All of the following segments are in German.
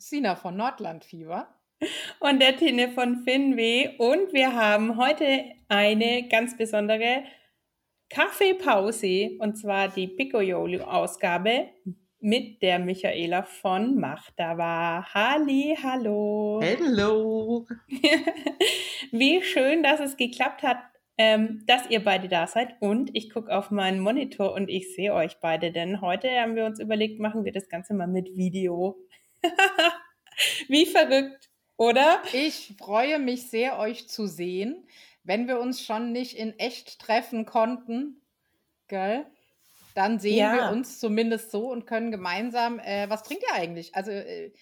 Sina von Nordlandfieber. Und der Tine von Finweh. Und wir haben heute eine ganz besondere Kaffeepause. Und zwar die Picoyolo-Ausgabe mit der Michaela von Machtava. Halli, hallo. Hello. Wie schön, dass es geklappt hat, ähm, dass ihr beide da seid. Und ich gucke auf meinen Monitor und ich sehe euch beide, denn heute haben wir uns überlegt, machen wir das Ganze mal mit Video. Wie verrückt, oder? Ich freue mich sehr, euch zu sehen, wenn wir uns schon nicht in echt treffen konnten. Gell? Dann sehen ja. wir uns zumindest so und können gemeinsam. Äh, was trinkt ihr eigentlich? Also, äh,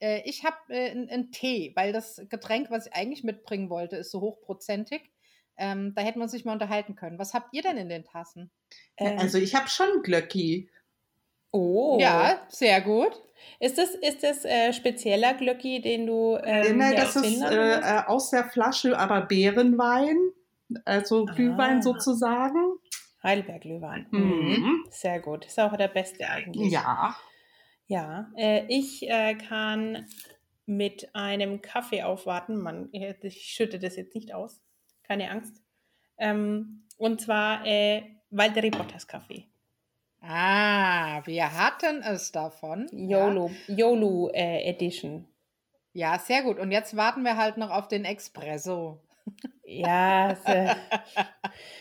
äh ich habe äh, einen Tee, weil das Getränk, was ich eigentlich mitbringen wollte, ist so hochprozentig. Ähm, da hätten wir uns nicht mal unterhalten können. Was habt ihr denn in den Tassen? Also, ich habe schon Glöcki. Oh. Ja, sehr gut. Ist das, ist das äh, spezieller Glöcki, den du. Ähm, nee, das ist äh, äh, aus der Flasche, aber Beerenwein, also Glühwein ah. sozusagen. Heidelberg-Glühwein. Mhm. mhm. Sehr gut. Ist auch der beste eigentlich. Ja. Ja, äh, ich äh, kann mit einem Kaffee aufwarten. Man, ich schütte das jetzt nicht aus. Keine Angst. Ähm, und zwar äh, Valtteri Bottas Kaffee. Ah, wir hatten es davon. YOLO, ja. YOLO äh, Edition. Ja, sehr gut. Und jetzt warten wir halt noch auf den Espresso. Ja, äh,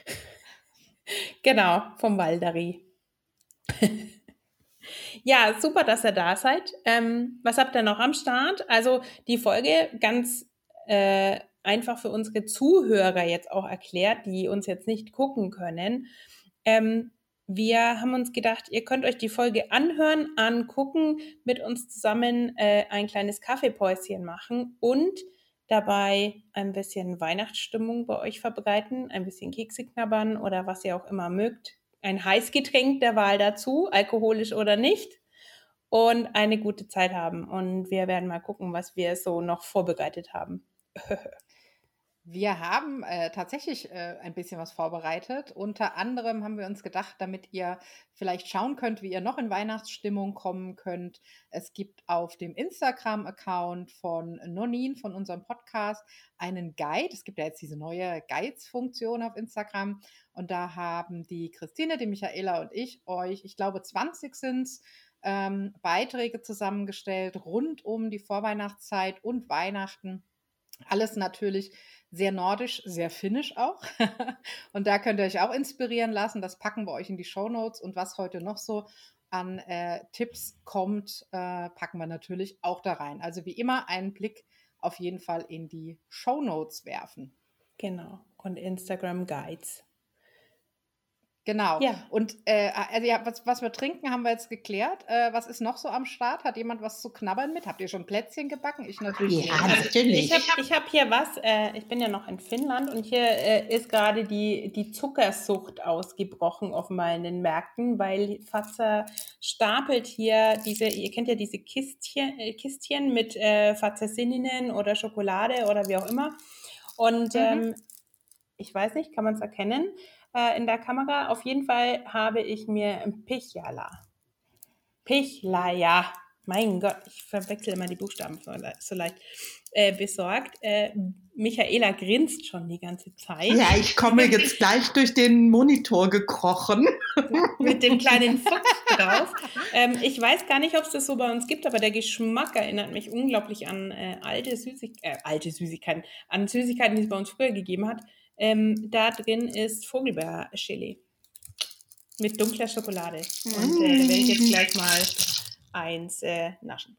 genau, vom Waldari. ja, super, dass ihr da seid. Ähm, was habt ihr noch am Start? Also die Folge ganz äh, einfach für unsere Zuhörer jetzt auch erklärt, die uns jetzt nicht gucken können. Ähm, wir haben uns gedacht, ihr könnt euch die Folge anhören, angucken, mit uns zusammen äh, ein kleines Kaffeepäuschen machen und dabei ein bisschen Weihnachtsstimmung bei euch verbreiten, ein bisschen Kekse knabbern oder was ihr auch immer mögt. Ein Heißgetränk der Wahl dazu, alkoholisch oder nicht. Und eine gute Zeit haben. Und wir werden mal gucken, was wir so noch vorbereitet haben. Wir haben äh, tatsächlich äh, ein bisschen was vorbereitet. Unter anderem haben wir uns gedacht, damit ihr vielleicht schauen könnt, wie ihr noch in Weihnachtsstimmung kommen könnt. Es gibt auf dem Instagram-Account von Nonin, von unserem Podcast, einen Guide. Es gibt ja jetzt diese neue Guides-Funktion auf Instagram. Und da haben die Christine, die Michaela und ich euch, ich glaube 20 sind ähm, Beiträge zusammengestellt rund um die Vorweihnachtszeit und Weihnachten. Alles natürlich sehr nordisch, sehr finnisch auch. und da könnt ihr euch auch inspirieren lassen. Das packen wir euch in die Show Notes. Und was heute noch so an äh, Tipps kommt, äh, packen wir natürlich auch da rein. Also wie immer einen Blick auf jeden Fall in die Show Notes werfen. Genau. Und Instagram Guides. Genau. Ja. Und äh, also ja, was, was wir trinken, haben wir jetzt geklärt. Äh, was ist noch so am Start? Hat jemand was zu knabbern mit? Habt ihr schon Plätzchen gebacken? Ich natürlich. Ja, nicht. natürlich. Ich habe ich hab hier was. Äh, ich bin ja noch in Finnland und hier äh, ist gerade die, die Zuckersucht ausgebrochen offenbar in den Märkten, weil Fatzer stapelt hier diese, ihr kennt ja diese Kistchen, äh, Kistchen mit äh, Fazersininnen oder Schokolade oder wie auch immer. Und mhm. ähm, ich weiß nicht, kann man es erkennen? Äh, in der Kamera. Auf jeden Fall habe ich mir Pichala. Pichlaya. Mein Gott, ich verwechsel immer die Buchstaben so leicht. Äh, besorgt. Äh, Michaela grinst schon die ganze Zeit. Ja, ich komme jetzt gleich durch den Monitor gekrochen. Mit dem kleinen Fuchs drauf. Ähm, ich weiß gar nicht, ob es das so bei uns gibt, aber der Geschmack erinnert mich unglaublich an äh, alte, Süßig äh, alte Süßigkeiten, an Süßigkeiten, die es bei uns früher gegeben hat. Ähm, da drin ist Vogelbeerchili mit dunkler Schokolade. Und äh, da werde ich jetzt gleich mal eins äh, naschen.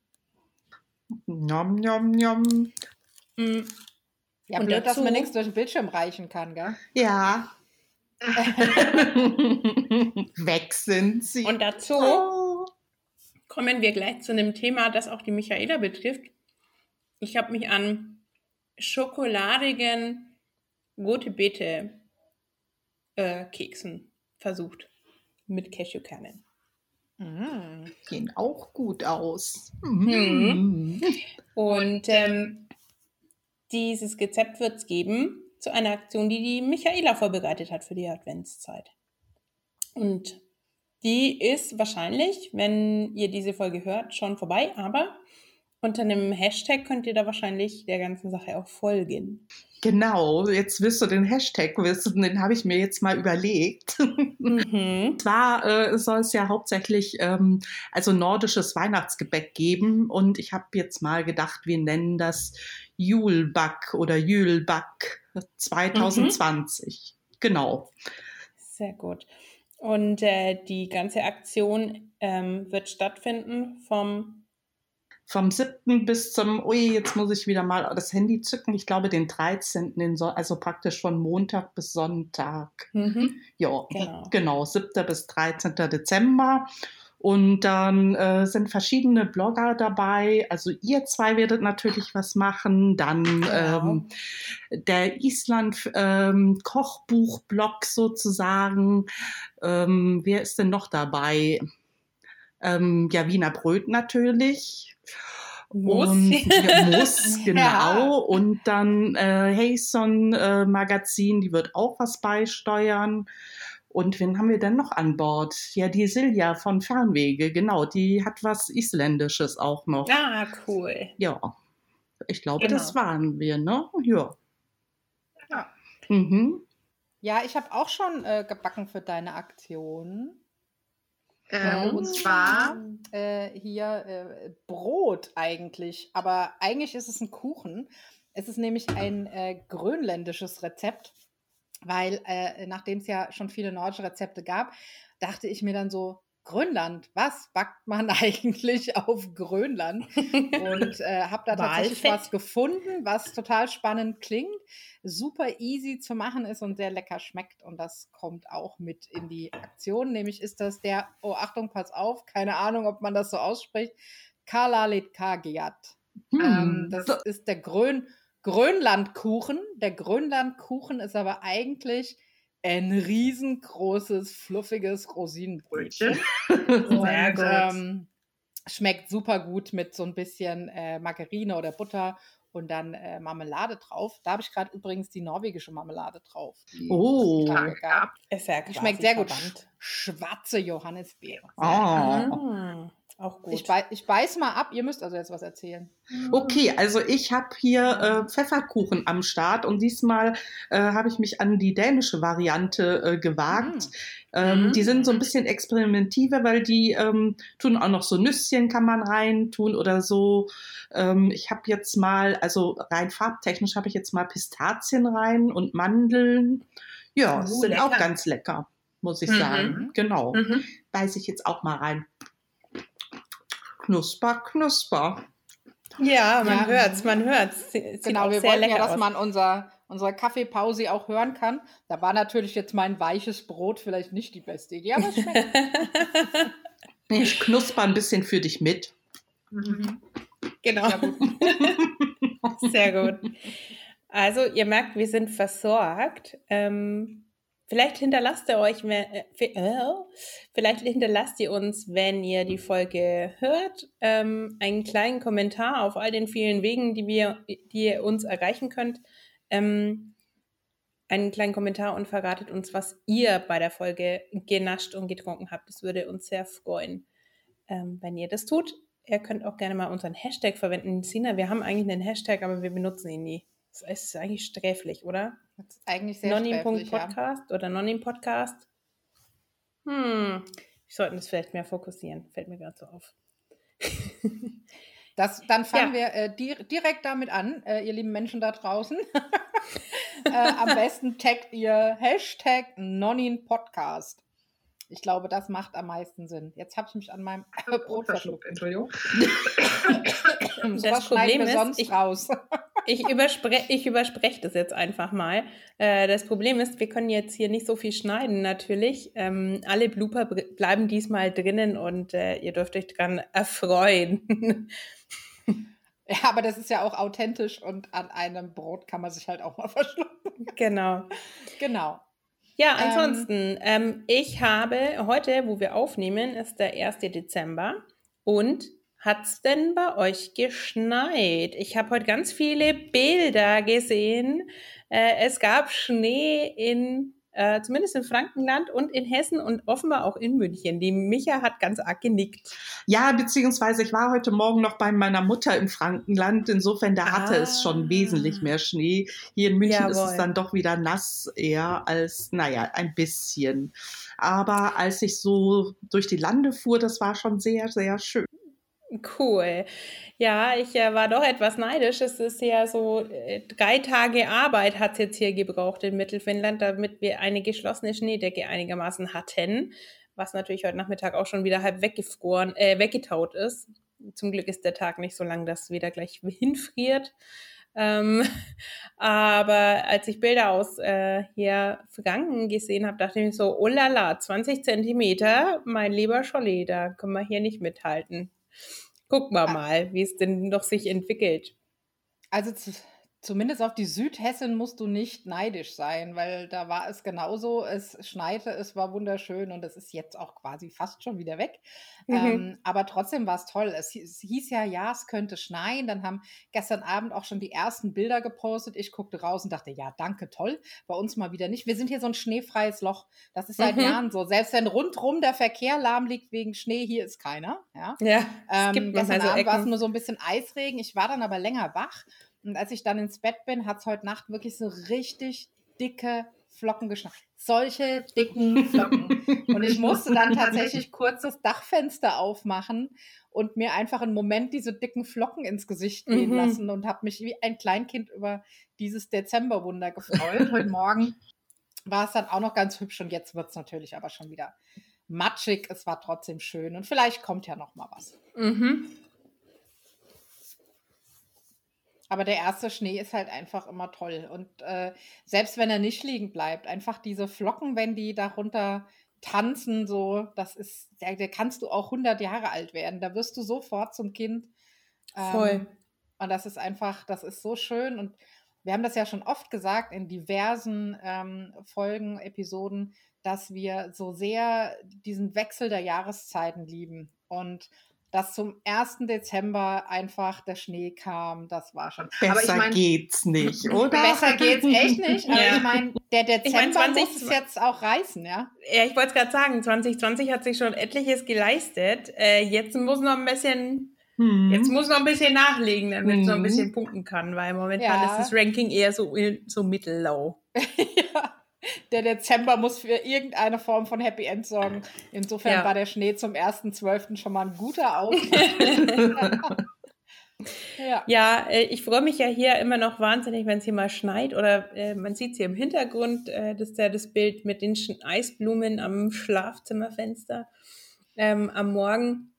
Nom, nom, nom. Mm. Ja, und blöd, dazu, dass man nichts durch den Bildschirm reichen kann, gell? Ja. Weg sind sie. Und dazu oh. kommen wir gleich zu einem Thema, das auch die Michaela betrifft. Ich habe mich an schokoladigen rote Beete äh, Keksen versucht mit Cashewkernen. Mm, gehen auch gut aus. Mhm. Und ähm, dieses Rezept wird es geben zu einer Aktion, die die Michaela vorbereitet hat für die Adventszeit. Und die ist wahrscheinlich, wenn ihr diese Folge hört, schon vorbei, aber unter einem Hashtag könnt ihr da wahrscheinlich der ganzen Sache auch folgen. Genau, jetzt wirst du den Hashtag wissen, den habe ich mir jetzt mal überlegt. Mhm. Zwar äh, soll es ja hauptsächlich ähm, also nordisches Weihnachtsgebäck geben und ich habe jetzt mal gedacht, wir nennen das Julback oder Jülback 2020. Mhm. Genau. Sehr gut. Und äh, die ganze Aktion ähm, wird stattfinden vom vom 7. bis zum, ui, jetzt muss ich wieder mal das Handy zücken, ich glaube den 13., den so also praktisch von Montag bis Sonntag. Mhm. Ja, genau. genau, 7. bis 13. Dezember. Und dann äh, sind verschiedene Blogger dabei. Also ihr zwei werdet natürlich was machen. Dann genau. ähm, der Island ähm, Kochbuch-Blog sozusagen. Ähm, wer ist denn noch dabei? Ähm, ja, Wiener Bröt natürlich. Muss. Und, ja, muss, genau. Ja. Und dann äh, Hayson äh, Magazin, die wird auch was beisteuern. Und wen haben wir denn noch an Bord? Ja, die Silja von Fernwege, genau, die hat was Isländisches auch noch. Ah, cool. Ja, ich glaube, genau. das waren wir, ne? Ja. Ja, mhm. ja ich habe auch schon äh, gebacken für deine Aktion. Ähm, und zwar äh, hier äh, Brot eigentlich, aber eigentlich ist es ein Kuchen. Es ist nämlich ein äh, grönländisches Rezept, weil äh, nachdem es ja schon viele nordische Rezepte gab, dachte ich mir dann so, Grönland, was backt man eigentlich auf Grönland? Und äh, habe da tatsächlich was gefunden, was total spannend klingt, super easy zu machen ist und sehr lecker schmeckt. Und das kommt auch mit in die Aktion. Nämlich ist das der, oh Achtung, pass auf, keine Ahnung, ob man das so ausspricht, Kalalit Kagiat. Hm. Ähm, das so. ist der Grön Grönlandkuchen. Der Grönlandkuchen ist aber eigentlich ein riesengroßes, fluffiges Rosinenbrötchen. und ähm, schmeckt super gut mit so ein bisschen äh, Margarine oder Butter und dann äh, Marmelade drauf. Da habe ich gerade übrigens die norwegische Marmelade drauf. Oh, ist ja schmeckt sehr gut. Schwarze Johannisbeere. Oh. Ah. Auch gut. Ich, beiß, ich beiß mal ab, ihr müsst also jetzt was erzählen. Okay, also ich habe hier äh, Pfefferkuchen am Start und diesmal äh, habe ich mich an die dänische Variante äh, gewagt. Mhm. Ähm, mhm. Die sind so ein bisschen experimentiver, weil die ähm, tun auch noch so Nüsschen kann man rein tun oder so. Ähm, ich habe jetzt mal, also rein farbtechnisch habe ich jetzt mal Pistazien rein und Mandeln. Ja, oh, sind lecker. auch ganz lecker, muss ich mhm. sagen. Genau. Mhm. Beiß ich jetzt auch mal rein. Knusper, knusper. Ja, man ja. hört's, man hört's. Sieht genau, wir wollten ja, dass aus. man unser, unsere Kaffeepause auch hören kann. Da war natürlich jetzt mein weiches Brot vielleicht nicht die beste Idee, aber es schmeckt. ich knusper ein bisschen für dich mit. Mhm. Genau. Sehr gut. Also, ihr merkt, wir sind versorgt. Ähm, Vielleicht hinterlasst ihr euch, äh, äh, vielleicht hinterlasst ihr uns, wenn ihr die Folge hört, ähm, einen kleinen Kommentar auf all den vielen Wegen, die wir, die ihr uns erreichen könnt. Ähm, einen kleinen Kommentar und verratet uns, was ihr bei der Folge genascht und getrunken habt. Das würde uns sehr freuen, ähm, wenn ihr das tut. Ihr könnt auch gerne mal unseren Hashtag verwenden. Sina, wir haben eigentlich einen Hashtag, aber wir benutzen ihn nie. Das ist eigentlich sträflich, oder? Das ist eigentlich sehr Nonim.podcast ja. oder Nonim-Podcast. Hm, wir sollten das vielleicht mehr fokussieren. Fällt mir gerade so auf. Das, dann fangen ja. wir äh, di direkt damit an, äh, ihr lieben Menschen da draußen. äh, am besten taggt ihr Hashtag Nonin-Podcast. Ich glaube, das macht am meisten Sinn. Jetzt habe ich mich an meinem Brot verschluckt. Entschuldigung. das Problem ist, sonst ich, raus. Ich, überspre ich überspreche das jetzt einfach mal. Äh, das Problem ist, wir können jetzt hier nicht so viel schneiden, natürlich. Ähm, alle Blooper bleiben diesmal drinnen und äh, ihr dürft euch dran erfreuen. Ja, aber das ist ja auch authentisch und an einem Brot kann man sich halt auch mal verschlucken. Genau. Genau. Ja, ähm, ansonsten, ähm, ähm, ich habe heute, wo wir aufnehmen, ist der 1. Dezember und hat es denn bei euch geschneit? Ich habe heute ganz viele Bilder gesehen. Äh, es gab Schnee in äh, zumindest in Frankenland und in Hessen und offenbar auch in München. Die Micha hat ganz arg genickt. Ja, beziehungsweise ich war heute Morgen noch bei meiner Mutter im Frankenland. Insofern, da hatte ah. es schon ah. wesentlich mehr Schnee. Hier in München Jawohl. ist es dann doch wieder nass eher als, naja, ein bisschen. Aber als ich so durch die Lande fuhr, das war schon sehr, sehr schön. Cool. Ja, ich äh, war doch etwas neidisch. Es ist ja so, äh, drei Tage Arbeit hat es jetzt hier gebraucht in Mittelfinnland, damit wir eine geschlossene Schneedecke einigermaßen hatten, was natürlich heute Nachmittag auch schon wieder halb weggefroren, äh, weggetaut ist. Zum Glück ist der Tag nicht so lang, dass wieder gleich hinfriert. Ähm, aber als ich Bilder aus äh, hier Franken gesehen habe, dachte ich mir so, oh la la, 20 Zentimeter, mein lieber Scholli, da können wir hier nicht mithalten. Gucken wir mal, wie es denn noch sich entwickelt. Also Zumindest auf die Südhessen musst du nicht neidisch sein, weil da war es genauso. Es schneite, es war wunderschön und es ist jetzt auch quasi fast schon wieder weg. Mhm. Ähm, aber trotzdem war es toll. Es, es, hieß ja, ja, es könnte schneien. Dann haben gestern Abend auch schon die ersten Bilder gepostet. Ich guckte raus und dachte, ja, danke, toll. Bei uns mal wieder nicht. Wir sind hier so ein schneefreies Loch. Das ist seit mhm. Jahren so. Selbst wenn rundrum der Verkehr lahm liegt wegen Schnee, hier ist keiner. Ja, ja ähm, gestern Abend war es nur so ein bisschen Eisregen. Ich war dann aber länger wach und als ich dann ins Bett bin, hat es heute Nacht wirklich so richtig dicke Flocken geschneit. Solche dicken Flocken. und ich musste dann tatsächlich kurz das Dachfenster aufmachen und mir einfach einen Moment diese dicken Flocken ins Gesicht gehen mhm. lassen und habe mich wie ein Kleinkind über dieses Dezemberwunder gefreut. Heute Morgen war es dann auch noch ganz hübsch und jetzt wird es natürlich aber schon wieder matschig. Es war trotzdem schön und vielleicht kommt ja noch mal was. Mhm. Aber der erste Schnee ist halt einfach immer toll. Und äh, selbst wenn er nicht liegen bleibt, einfach diese Flocken, wenn die darunter tanzen, so, das ist, da, da kannst du auch 100 Jahre alt werden. Da wirst du sofort zum Kind. Ähm, Voll. Und das ist einfach, das ist so schön. Und wir haben das ja schon oft gesagt in diversen ähm, Folgen, Episoden, dass wir so sehr diesen Wechsel der Jahreszeiten lieben. Und dass zum 1. Dezember einfach der Schnee kam, das war schon. Besser ich mein, geht's nicht, oder? Besser geht's echt nicht. Aber ja. ich meine, der Dezember ich mein, 20, muss es jetzt auch reißen, ja? Ja, ich wollte es gerade sagen, 2020 hat sich schon etliches geleistet. Äh, jetzt muss noch ein bisschen, hm. jetzt muss noch ein bisschen nachlegen, damit hm. es noch ein bisschen punkten kann, weil momentan ja. ist das Ranking eher so, so mittellau. ja der Dezember muss für irgendeine Form von Happy End sorgen. Insofern ja. war der Schnee zum 1.12. schon mal ein guter Auftritt. ja. ja, äh, ich freue mich ja hier immer noch wahnsinnig, wenn es hier mal schneit oder äh, man sieht es hier im Hintergrund, äh, das ist ja das Bild mit den Eisblumen am Schlafzimmerfenster ähm, am Morgen.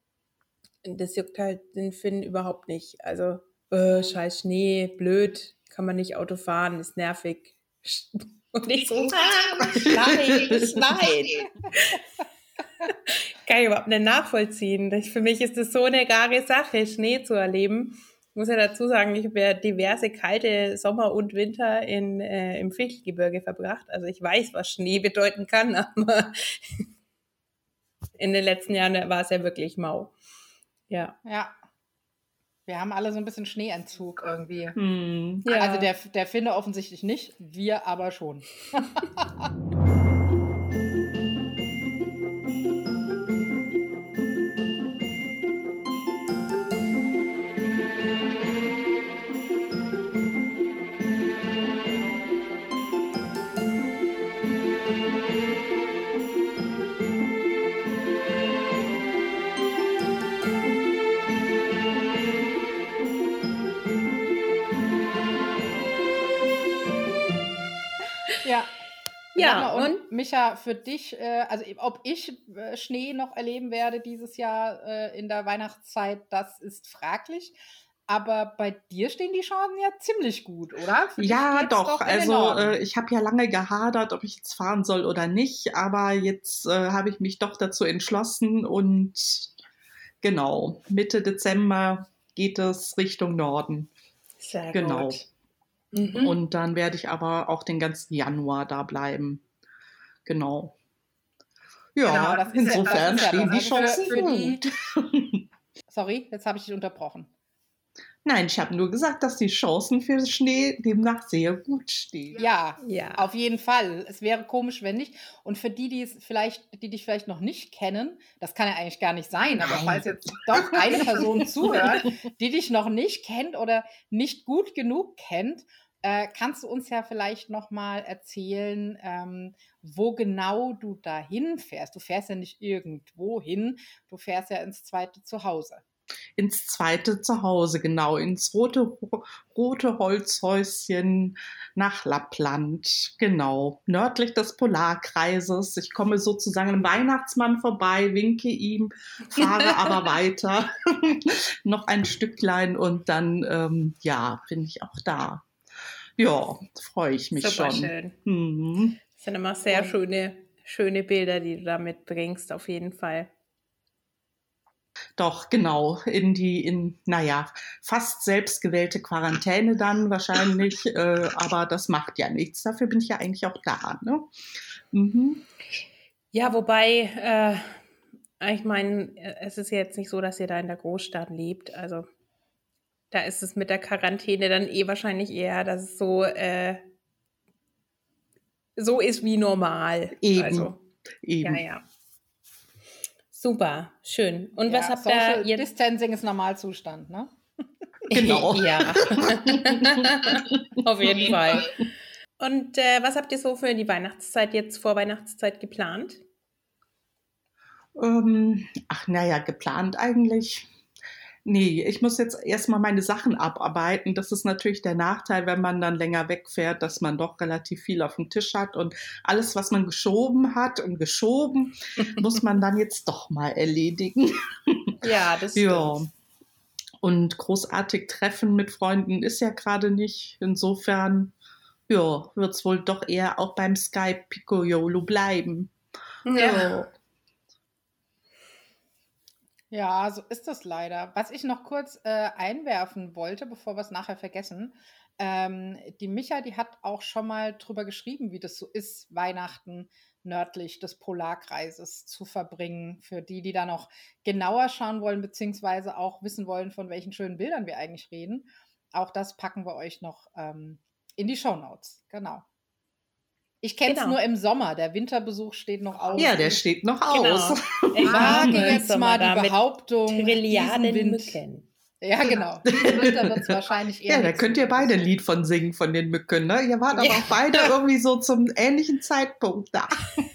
Das juckt halt den Finn überhaupt nicht. Also, äh, scheiß Schnee, blöd, kann man nicht Auto fahren, ist nervig. Und ich so, ah, nein, nein. Kann ich überhaupt nicht nachvollziehen. Für mich ist das so eine rare Sache, Schnee zu erleben. Ich muss ja dazu sagen, ich habe ja diverse kalte Sommer und Winter in, äh, im Fichtelgebirge verbracht. Also ich weiß, was Schnee bedeuten kann, aber in den letzten Jahren war es ja wirklich mau. Ja. Ja, wir haben alle so ein bisschen Schneeentzug irgendwie. Hm. Ja. Also der, der Finne offensichtlich nicht, wir aber schon. Ja, und, und, Micha, für dich, äh, also ob ich äh, Schnee noch erleben werde dieses Jahr äh, in der Weihnachtszeit, das ist fraglich. Aber bei dir stehen die Chancen ja ziemlich gut, oder? Für ja, doch. doch also äh, ich habe ja lange gehadert, ob ich jetzt fahren soll oder nicht. Aber jetzt äh, habe ich mich doch dazu entschlossen und genau, Mitte Dezember geht es Richtung Norden. Sehr genau. gut. Mhm. Und dann werde ich aber auch den ganzen Januar da bleiben. Genau. Ja, genau, insofern ja, stehen die Chancen für, für die... Sorry, jetzt habe ich dich unterbrochen. Nein, ich habe nur gesagt, dass die Chancen für Schnee demnach sehr gut stehen. Ja, ja, auf jeden Fall. Es wäre komisch, wenn nicht. Und für die, die es vielleicht, die dich vielleicht noch nicht kennen, das kann ja eigentlich gar nicht sein, aber Nein. falls jetzt doch eine Person zuhört, die dich noch nicht kennt oder nicht gut genug kennt, äh, kannst du uns ja vielleicht noch mal erzählen, ähm, wo genau du dahin fährst? Du fährst ja nicht irgendwo hin, du fährst ja ins zweite Zuhause ins zweite Zuhause, genau, ins rote, rote Holzhäuschen nach Lappland, genau, nördlich des Polarkreises. Ich komme sozusagen am Weihnachtsmann vorbei, winke ihm, fahre aber weiter, noch ein Stücklein und dann, ähm, ja, bin ich auch da. Ja, freue ich mich Super schon. schön. Mhm. Das sind immer sehr schöne, schöne Bilder, die du da mitbringst, auf jeden Fall. Doch, genau, in die, in, naja, fast selbstgewählte Quarantäne dann wahrscheinlich, äh, aber das macht ja nichts. Dafür bin ich ja eigentlich auch da. Ne? Mhm. Ja, wobei, äh, ich meine, es ist jetzt nicht so, dass ihr da in der Großstadt lebt. Also da ist es mit der Quarantäne dann eh wahrscheinlich eher, dass es so, äh, so ist wie normal. Eben. Also, Eben. Ja, ja. Super, schön. Und ja, was habt ihr jetzt? Distancing ist Normalzustand, ne? Genau. ja. Auf jeden Fall. Und äh, was habt ihr so für die Weihnachtszeit jetzt vor Weihnachtszeit geplant? Ähm, ach, naja, geplant eigentlich nee, ich muss jetzt erstmal meine Sachen abarbeiten. Das ist natürlich der Nachteil, wenn man dann länger wegfährt, dass man doch relativ viel auf dem Tisch hat und alles, was man geschoben hat und geschoben, muss man dann jetzt doch mal erledigen. Ja, das stimmt. Ja. Und großartig treffen mit Freunden ist ja gerade nicht. Insofern, ja, wird es wohl doch eher auch beim Skype Pico Yolo bleiben. Ja. ja. Ja, so ist das leider. Was ich noch kurz äh, einwerfen wollte, bevor wir es nachher vergessen, ähm, die Micha, die hat auch schon mal drüber geschrieben, wie das so ist, Weihnachten nördlich des Polarkreises zu verbringen. Für die, die da noch genauer schauen wollen, beziehungsweise auch wissen wollen, von welchen schönen Bildern wir eigentlich reden. Auch das packen wir euch noch ähm, in die Show Notes. Genau. Ich kenne es genau. nur im Sommer. Der Winterbesuch steht noch aus. Ja, der steht noch genau. aus. Ich wage jetzt mal die Behauptung. Trilliarden Mücken. Ja, genau. Winter wird es wahrscheinlich eher. Ja, da könnt ihr beide ein Lied von singen von den Mücken. Ne? Ihr wart aber ja. auch beide irgendwie so zum ähnlichen Zeitpunkt da.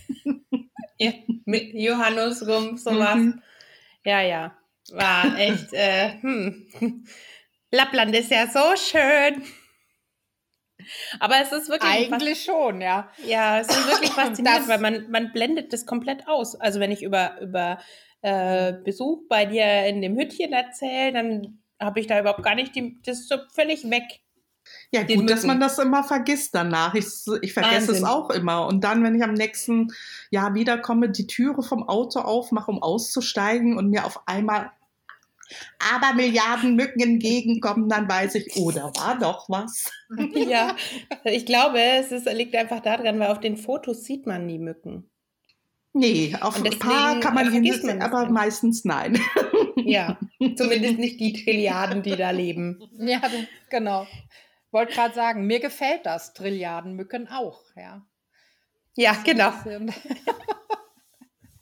Ja, mit Johannes rum, sowas. Mhm. Ja, ja. War echt. Äh, hm. Lappland ist ja so schön. Aber es ist wirklich. Eigentlich schon, ja. Ja, es ist wirklich faszinierend, weil man, man blendet das komplett aus. Also, wenn ich über, über äh, Besuch bei dir in dem Hüttchen erzähle, dann habe ich da überhaupt gar nicht die, das ist so völlig weg. Ja, gut, Mücken. dass man das immer vergisst danach. Ich, ich vergesse Wahnsinn. es auch immer. Und dann, wenn ich am nächsten Jahr wiederkomme, die Türe vom Auto aufmache, um auszusteigen und mir auf einmal aber Milliarden Mücken entgegenkommen, dann weiß ich, oh, da war doch was. Ja, ich glaube, es ist, liegt einfach daran, weil auf den Fotos sieht man die Mücken. Nee, auf ein paar kann man hinsetzen, aber nicht. meistens nein. Ja, zumindest nicht die Trilliarden, die da leben. Ja, genau. Wollte gerade sagen, mir gefällt das Trilliardenmücken auch, ja. Ja, genau.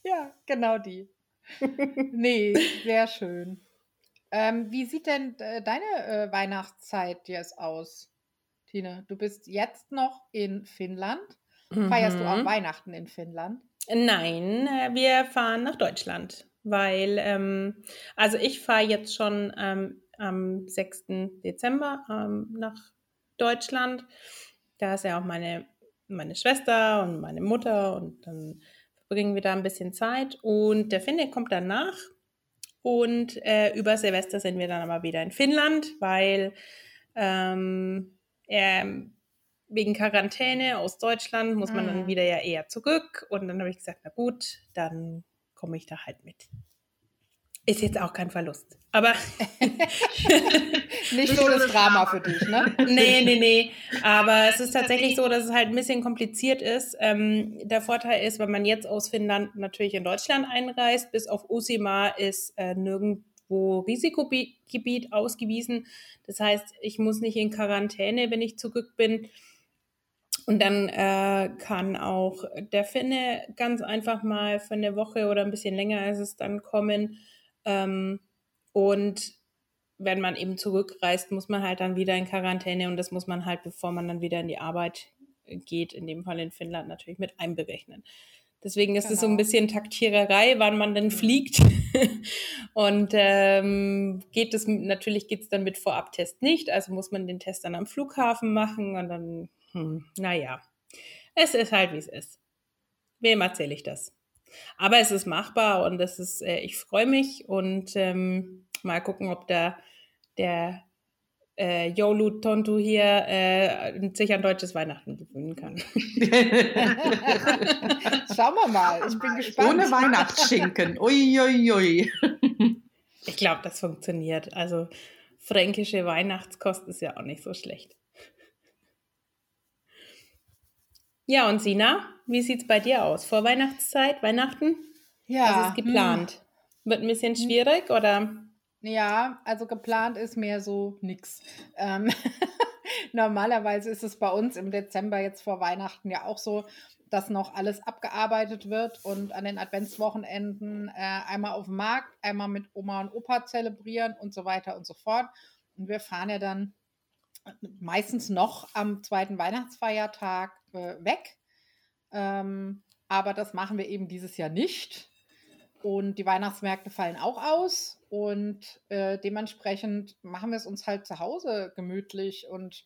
ja, genau die. Nee, sehr schön. Ähm, wie sieht denn äh, deine äh, Weihnachtszeit jetzt aus, Tine? Du bist jetzt noch in Finnland. Mhm. Feierst du auch mhm. Weihnachten in Finnland? Nein, äh, wir fahren nach Deutschland, weil, ähm, also ich fahre jetzt schon ähm, am 6. Dezember ähm, nach Deutschland. Da ist ja auch meine, meine Schwester und meine Mutter und dann verbringen wir da ein bisschen Zeit. Und der Finne kommt danach und äh, über Silvester sind wir dann aber wieder in Finnland, weil ähm, er, wegen Quarantäne aus Deutschland muss man mhm. dann wieder ja eher zurück. Und dann habe ich gesagt, na gut, dann komme ich da halt mit. Ist jetzt auch kein Verlust. Aber Nicht so das Drama für dich, ne? Nee, nee, nee. Aber es ist tatsächlich so, dass es halt ein bisschen kompliziert ist. Ähm, der Vorteil ist, wenn man jetzt aus Finnland natürlich in Deutschland einreist, bis auf Usima ist äh, nirgendwo Risikogebiet ausgewiesen. Das heißt, ich muss nicht in Quarantäne, wenn ich zurück bin. Und dann äh, kann auch der Finne ganz einfach mal für eine Woche oder ein bisschen länger als es dann kommen. Ähm, und wenn man eben zurückreist, muss man halt dann wieder in Quarantäne und das muss man halt, bevor man dann wieder in die Arbeit geht, in dem Fall in Finnland natürlich mit einberechnen. Deswegen ist genau. es so ein genau. bisschen Taktiererei, wann man denn mhm. fliegt. und ähm, geht es natürlich geht es dann mit Vorabtest nicht, also muss man den Test dann am Flughafen machen und dann hm, naja, es ist halt, wie es ist. Wem erzähle ich das? Aber es ist machbar und es ist, äh, ich freue mich und ähm, mal gucken, ob der, der äh, Yolu Tontu hier äh, sich an deutsches Weihnachten gewöhnen kann. Schauen wir mal, ich bin gespannt. Ohne Weihnachtsschinken, uiuiui. Ui, ui. Ich glaube, das funktioniert. Also fränkische Weihnachtskost ist ja auch nicht so schlecht. Ja, und Sina, wie sieht es bei dir aus? Vor Weihnachtszeit, Weihnachten? Ja. Was ist geplant? Hm. Wird ein bisschen schwierig oder? Ja, also geplant ist mehr so nix. Ähm, normalerweise ist es bei uns im Dezember jetzt vor Weihnachten ja auch so, dass noch alles abgearbeitet wird und an den Adventswochenenden äh, einmal auf dem Markt, einmal mit Oma und Opa zelebrieren und so weiter und so fort. Und wir fahren ja dann meistens noch am zweiten Weihnachtsfeiertag äh, weg. Ähm, aber das machen wir eben dieses Jahr nicht. Und die Weihnachtsmärkte fallen auch aus. Und äh, dementsprechend machen wir es uns halt zu Hause gemütlich und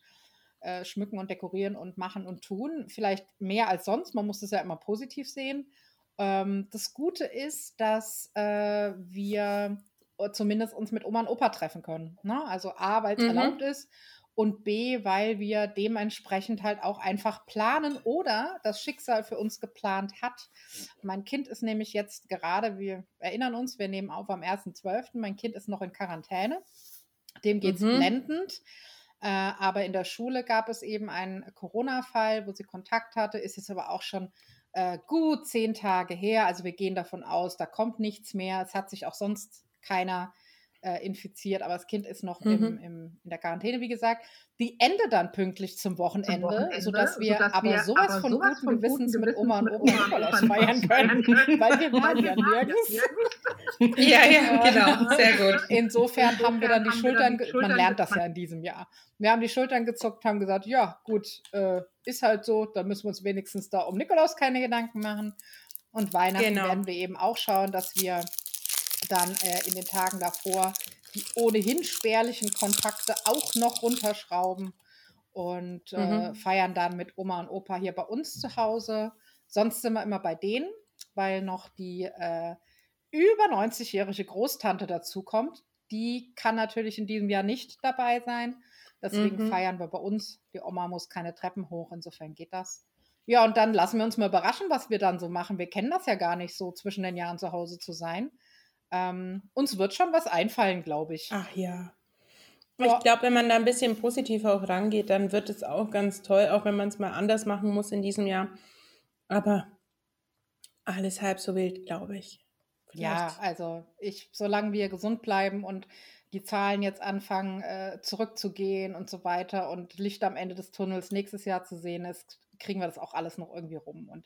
äh, schmücken und dekorieren und machen und tun. Vielleicht mehr als sonst. Man muss es ja immer positiv sehen. Ähm, das Gute ist, dass äh, wir zumindest uns mit Oma und Opa treffen können. Ne? Also A, weil es mhm. erlaubt ist und B, weil wir dementsprechend halt auch einfach planen oder das Schicksal für uns geplant hat. Mein Kind ist nämlich jetzt gerade, wir erinnern uns, wir nehmen auf am 1.12., mein Kind ist noch in Quarantäne. Dem geht es mhm. blendend. Äh, aber in der Schule gab es eben einen Corona-Fall, wo sie Kontakt hatte, ist jetzt aber auch schon äh, gut zehn Tage her. Also wir gehen davon aus, da kommt nichts mehr. Es hat sich auch sonst keiner äh, infiziert, aber das Kind ist noch mhm. im, im, in der Quarantäne, wie gesagt. Die endet dann pünktlich zum Wochenende, zum Wochenende sodass wir sodass aber wir sowas aber von sowas guten Gewissens mit Oma und Opa Nikolaus feiern können, weil wir waren ja nirgends. ja, ja, genau, sehr gut. Insofern haben wir dann die Schultern, man lernt das ja in diesem Jahr. Wir haben die Schultern gezuckt, haben gesagt, ja, gut, äh, ist halt so, da müssen wir uns wenigstens da um Nikolaus keine Gedanken machen. Und Weihnachten genau. werden wir eben auch schauen, dass wir dann äh, in den Tagen davor die ohnehin spärlichen Kontakte auch noch runterschrauben und äh, mhm. feiern dann mit Oma und Opa hier bei uns zu Hause. Sonst sind wir immer bei denen, weil noch die äh, über 90-jährige Großtante dazukommt. Die kann natürlich in diesem Jahr nicht dabei sein. Deswegen mhm. feiern wir bei uns. Die Oma muss keine Treppen hoch, insofern geht das. Ja, und dann lassen wir uns mal überraschen, was wir dann so machen. Wir kennen das ja gar nicht so, zwischen den Jahren zu Hause zu sein. Ähm, uns wird schon was einfallen, glaube ich. Ach ja. Ich glaube, wenn man da ein bisschen positiver auch rangeht, dann wird es auch ganz toll, auch wenn man es mal anders machen muss in diesem Jahr. Aber alles halb so wild, glaube ich. Vielleicht. Ja, also ich, solange wir gesund bleiben und die Zahlen jetzt anfangen äh, zurückzugehen und so weiter und Licht am Ende des Tunnels nächstes Jahr zu sehen ist, kriegen wir das auch alles noch irgendwie rum. Und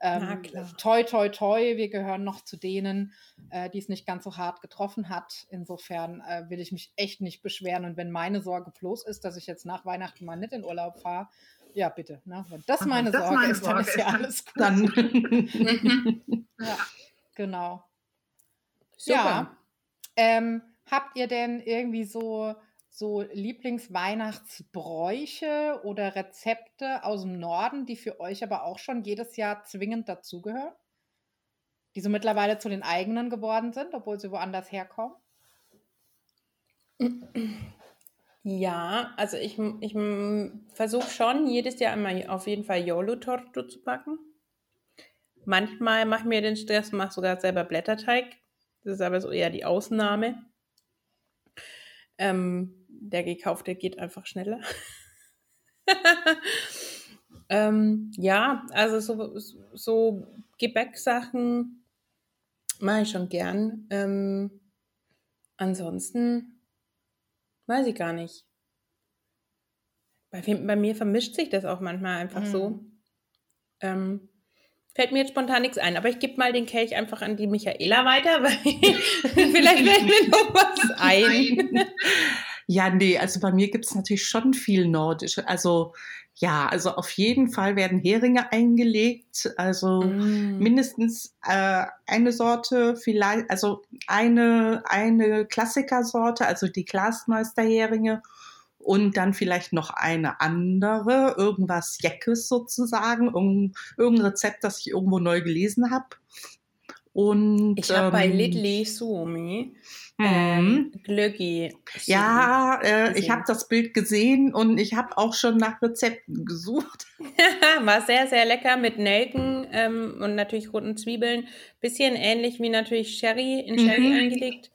ähm, toi, toi, toi, wir gehören noch zu denen, äh, die es nicht ganz so hart getroffen hat. Insofern äh, will ich mich echt nicht beschweren. Und wenn meine Sorge bloß ist, dass ich jetzt nach Weihnachten mal nicht in Urlaub fahre, ja, bitte. Ne? Wenn das meine das Sorge meine ist, dann ist ja alles gut. Dann. ja, genau. Super. Ja. Ähm, habt ihr denn irgendwie so so Lieblingsweihnachtsbräuche oder Rezepte aus dem Norden, die für euch aber auch schon jedes Jahr zwingend dazugehören? Die so mittlerweile zu den eigenen geworden sind, obwohl sie woanders herkommen? Ja, also ich, ich versuche schon jedes Jahr immer auf jeden Fall Yolo-Torte zu backen. Manchmal mache ich mir den Stress, mache sogar selber Blätterteig. Das ist aber so eher die Ausnahme. Ähm, der gekaufte geht einfach schneller. ähm, ja, also so, so Gebäcksachen mache ich schon gern. Ähm, ansonsten weiß ich gar nicht. Bei, bei, mir vermischt sich das auch manchmal einfach mhm. so. Ähm, fällt mir jetzt spontan nichts ein, aber ich gebe mal den Kelch einfach an die Michaela weiter, weil vielleicht fällt mir noch was ein. Ja, nee, also bei mir gibt es natürlich schon viel Nordische. Also ja, also auf jeden Fall werden Heringe eingelegt. Also mm. mindestens äh, eine Sorte, vielleicht, also eine, eine Klassikersorte, also die Glasmeisterheringe und dann vielleicht noch eine andere, irgendwas Jeckes sozusagen, irgendein Rezept, das ich irgendwo neu gelesen habe. Und ich habe ähm, bei Lidley Suomi ähm, mhm. Glöggi. Ja, äh, ich habe das Bild gesehen und ich habe auch schon nach Rezepten gesucht. War sehr, sehr lecker mit Nelken ähm, und natürlich roten Zwiebeln. Bisschen ähnlich wie natürlich Sherry, in Sherry mhm. eingelegt.